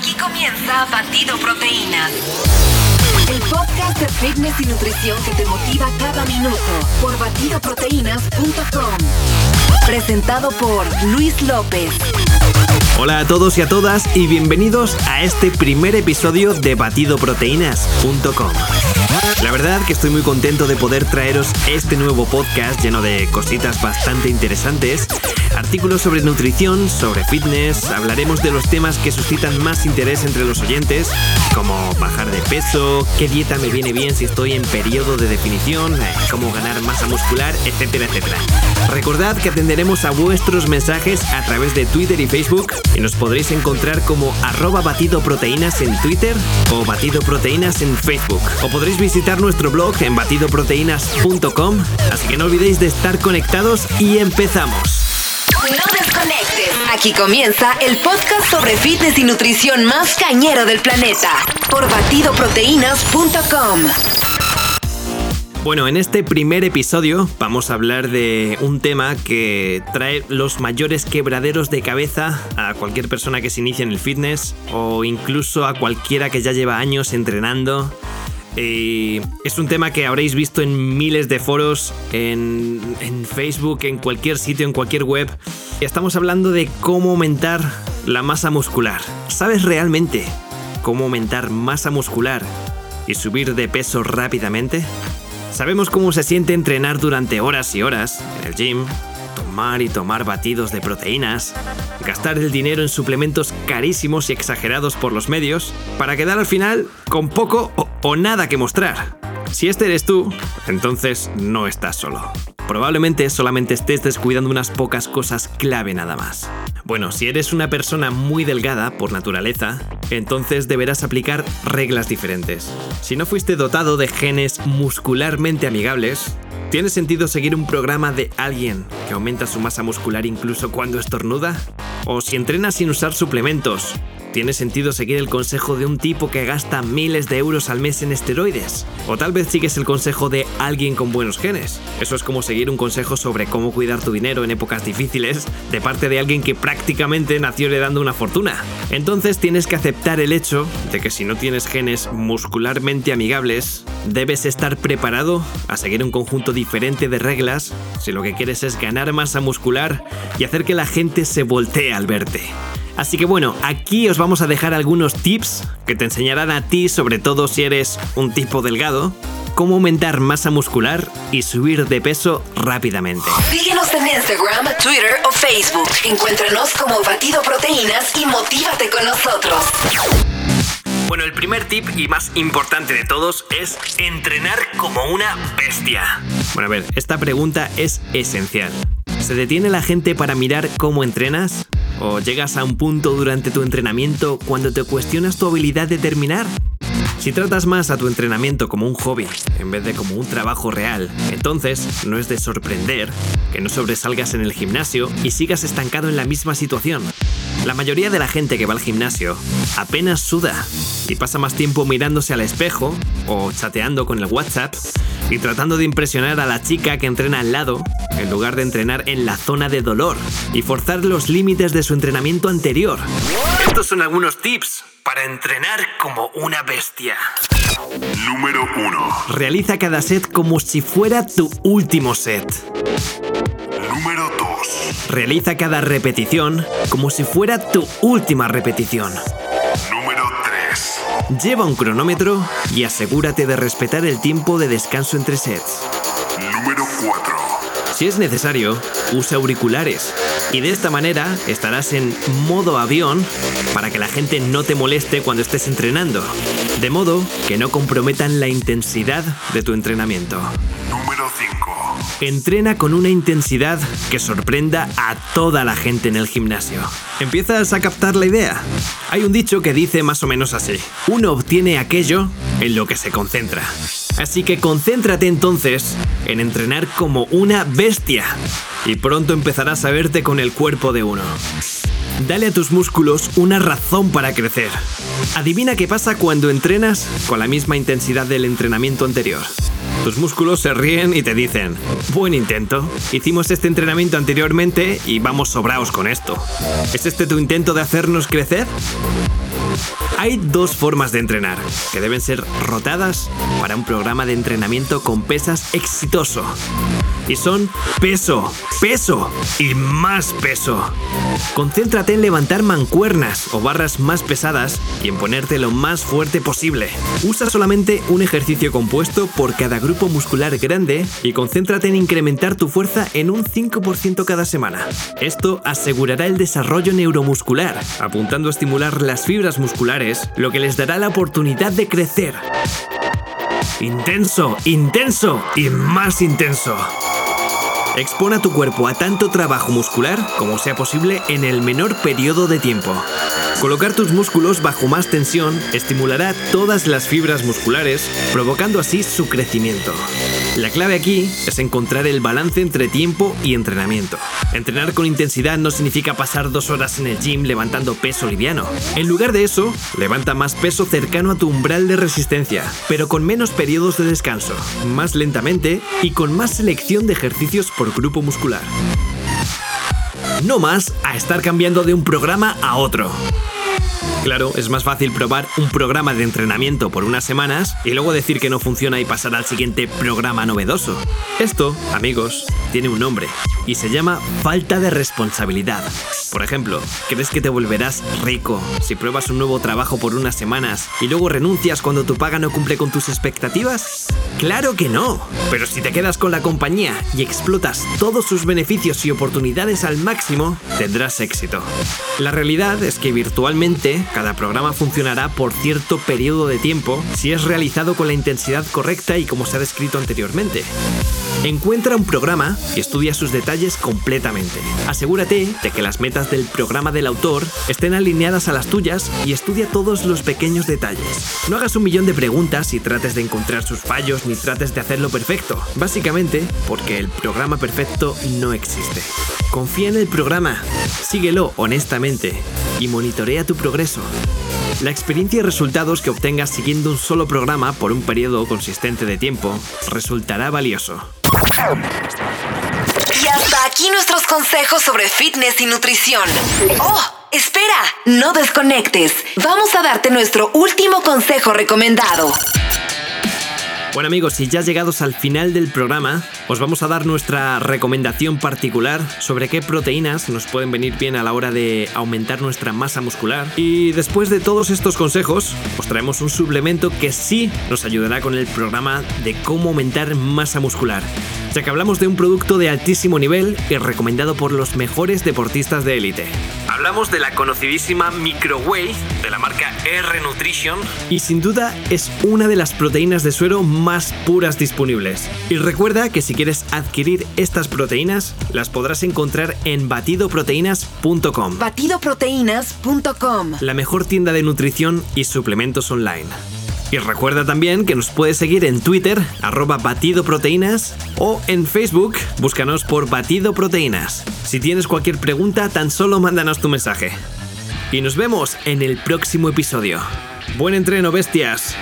Aquí comienza Batido Proteínas. El podcast de fitness y nutrición que te motiva cada minuto por batidoproteínas.com. Presentado por Luis López. Hola a todos y a todas y bienvenidos a este primer episodio de batidoproteínas.com. La verdad que estoy muy contento de poder traeros este nuevo podcast lleno de cositas bastante interesantes, artículos sobre nutrición, sobre fitness, hablaremos de los temas que suscitan más interés entre los oyentes, como bajar de peso, qué dieta me viene bien si estoy en periodo de definición, eh, cómo ganar masa muscular, etcétera, etcétera. Recordad que atenderemos a vuestros mensajes a través de Twitter y Facebook y nos podréis encontrar como arroba batidoproteínas en Twitter o batidoproteínas en Facebook. O podréis visitar nuestro blog en batidoproteínas.com, así que no olvidéis de estar conectados y empezamos. Aquí comienza el podcast sobre fitness y nutrición más cañero del planeta por batidoproteínas.com. Bueno, en este primer episodio vamos a hablar de un tema que trae los mayores quebraderos de cabeza a cualquier persona que se inicie en el fitness o incluso a cualquiera que ya lleva años entrenando. Y es un tema que habréis visto en miles de foros, en, en Facebook, en cualquier sitio, en cualquier web. Estamos hablando de cómo aumentar la masa muscular. ¿Sabes realmente cómo aumentar masa muscular y subir de peso rápidamente? Sabemos cómo se siente entrenar durante horas y horas en el gym, tomar y tomar batidos de proteínas, gastar el dinero en suplementos carísimos y exagerados por los medios, para quedar al final con poco o, o nada que mostrar. Si este eres tú, entonces no estás solo. Probablemente solamente estés descuidando unas pocas cosas clave nada más. Bueno, si eres una persona muy delgada por naturaleza, entonces deberás aplicar reglas diferentes. Si no fuiste dotado de genes muscularmente amigables, ¿tiene sentido seguir un programa de alguien que aumenta su masa muscular incluso cuando estornuda? ¿O si entrenas sin usar suplementos, ¿Tiene sentido seguir el consejo de un tipo que gasta miles de euros al mes en esteroides? ¿O tal vez sigues el consejo de alguien con buenos genes? Eso es como seguir un consejo sobre cómo cuidar tu dinero en épocas difíciles de parte de alguien que prácticamente nació heredando una fortuna. Entonces tienes que aceptar el hecho de que si no tienes genes muscularmente amigables, debes estar preparado a seguir un conjunto diferente de reglas si lo que quieres es ganar masa muscular y hacer que la gente se voltee al verte. Así que bueno, aquí os vamos a dejar algunos tips que te enseñarán a ti, sobre todo si eres un tipo delgado, cómo aumentar masa muscular y subir de peso rápidamente. Síguenos en Instagram, Twitter o Facebook. Encuéntranos como Batido Proteínas y motívate con nosotros. Bueno, el primer tip y más importante de todos es entrenar como una bestia. Bueno, a ver, esta pregunta es esencial. ¿Se detiene la gente para mirar cómo entrenas? ¿O llegas a un punto durante tu entrenamiento cuando te cuestionas tu habilidad de terminar? Si tratas más a tu entrenamiento como un hobby en vez de como un trabajo real, entonces no es de sorprender que no sobresalgas en el gimnasio y sigas estancado en la misma situación. La mayoría de la gente que va al gimnasio apenas suda y pasa más tiempo mirándose al espejo o chateando con el WhatsApp y tratando de impresionar a la chica que entrena al lado en lugar de entrenar en la zona de dolor y forzar los límites de su entrenamiento anterior. Estos son algunos tips para entrenar como una bestia. Número 1. Realiza cada set como si fuera tu último set. Número 2. Realiza cada repetición como si fuera tu última repetición. Número 3. Lleva un cronómetro y asegúrate de respetar el tiempo de descanso entre sets. Número 4. Si es necesario, usa auriculares y de esta manera estarás en modo avión para que la gente no te moleste cuando estés entrenando, de modo que no comprometan la intensidad de tu entrenamiento. Número 5. Entrena con una intensidad que sorprenda a toda la gente en el gimnasio. ¿Empiezas a captar la idea? Hay un dicho que dice más o menos así. Uno obtiene aquello en lo que se concentra. Así que concéntrate entonces en entrenar como una bestia y pronto empezarás a verte con el cuerpo de uno. Dale a tus músculos una razón para crecer. Adivina qué pasa cuando entrenas con la misma intensidad del entrenamiento anterior. Tus músculos se ríen y te dicen, buen intento, hicimos este entrenamiento anteriormente y vamos sobraos con esto. ¿Es este tu intento de hacernos crecer? Hay dos formas de entrenar, que deben ser rotadas para un programa de entrenamiento con pesas exitoso y son peso, peso y más peso. Concéntrate en levantar mancuernas o barras más pesadas y en ponerte lo más fuerte posible. Usa solamente un ejercicio compuesto por cada grupo muscular grande y concéntrate en incrementar tu fuerza en un 5% cada semana. Esto asegurará el desarrollo neuromuscular, apuntando a estimular las fibras musculares, lo que les dará la oportunidad de crecer. Intenso, intenso y más intenso. Expone a tu cuerpo a tanto trabajo muscular como sea posible en el menor periodo de tiempo. Colocar tus músculos bajo más tensión estimulará todas las fibras musculares, provocando así su crecimiento. La clave aquí es encontrar el balance entre tiempo y entrenamiento. Entrenar con intensidad no significa pasar dos horas en el gym levantando peso liviano. En lugar de eso, levanta más peso cercano a tu umbral de resistencia, pero con menos periodos de descanso, más lentamente y con más selección de ejercicios por grupo muscular. No más a estar cambiando de un programa a otro. Claro, es más fácil probar un programa de entrenamiento por unas semanas y luego decir que no funciona y pasar al siguiente programa novedoso. Esto, amigos, tiene un nombre y se llama falta de responsabilidad. Por ejemplo, ¿crees que te volverás rico si pruebas un nuevo trabajo por unas semanas y luego renuncias cuando tu paga no cumple con tus expectativas? Claro que no. Pero si te quedas con la compañía y explotas todos sus beneficios y oportunidades al máximo, tendrás éxito. La realidad es que virtualmente cada programa funcionará por cierto periodo de tiempo si es realizado con la intensidad correcta y como se ha descrito anteriormente. Encuentra un programa y estudia sus detalles completamente. Asegúrate de que las metas del programa del autor estén alineadas a las tuyas y estudia todos los pequeños detalles. No hagas un millón de preguntas y trates de encontrar sus fallos ni trates de hacerlo perfecto. Básicamente porque el programa perfecto no existe. Confía en el programa, síguelo honestamente y monitorea tu progreso. La experiencia y resultados que obtengas siguiendo un solo programa por un periodo consistente de tiempo resultará valioso. Y hasta aquí nuestros consejos sobre fitness y nutrición. ¡Oh! Espera, no desconectes. Vamos a darte nuestro último consejo recomendado. Bueno amigos, y ya llegados al final del programa, os vamos a dar nuestra recomendación particular sobre qué proteínas nos pueden venir bien a la hora de aumentar nuestra masa muscular. Y después de todos estos consejos, os traemos un suplemento que sí nos ayudará con el programa de cómo aumentar masa muscular ya que hablamos de un producto de altísimo nivel y recomendado por los mejores deportistas de élite. Hablamos de la conocidísima Microwave de la marca R Nutrition y sin duda es una de las proteínas de suero más puras disponibles. Y recuerda que si quieres adquirir estas proteínas, las podrás encontrar en batidoproteínas.com. Batidoproteínas.com. La mejor tienda de nutrición y suplementos online. Y recuerda también que nos puedes seguir en Twitter, arroba batidoproteínas, o en Facebook, búscanos por Batido Proteínas. Si tienes cualquier pregunta, tan solo mándanos tu mensaje. Y nos vemos en el próximo episodio. Buen entreno, bestias.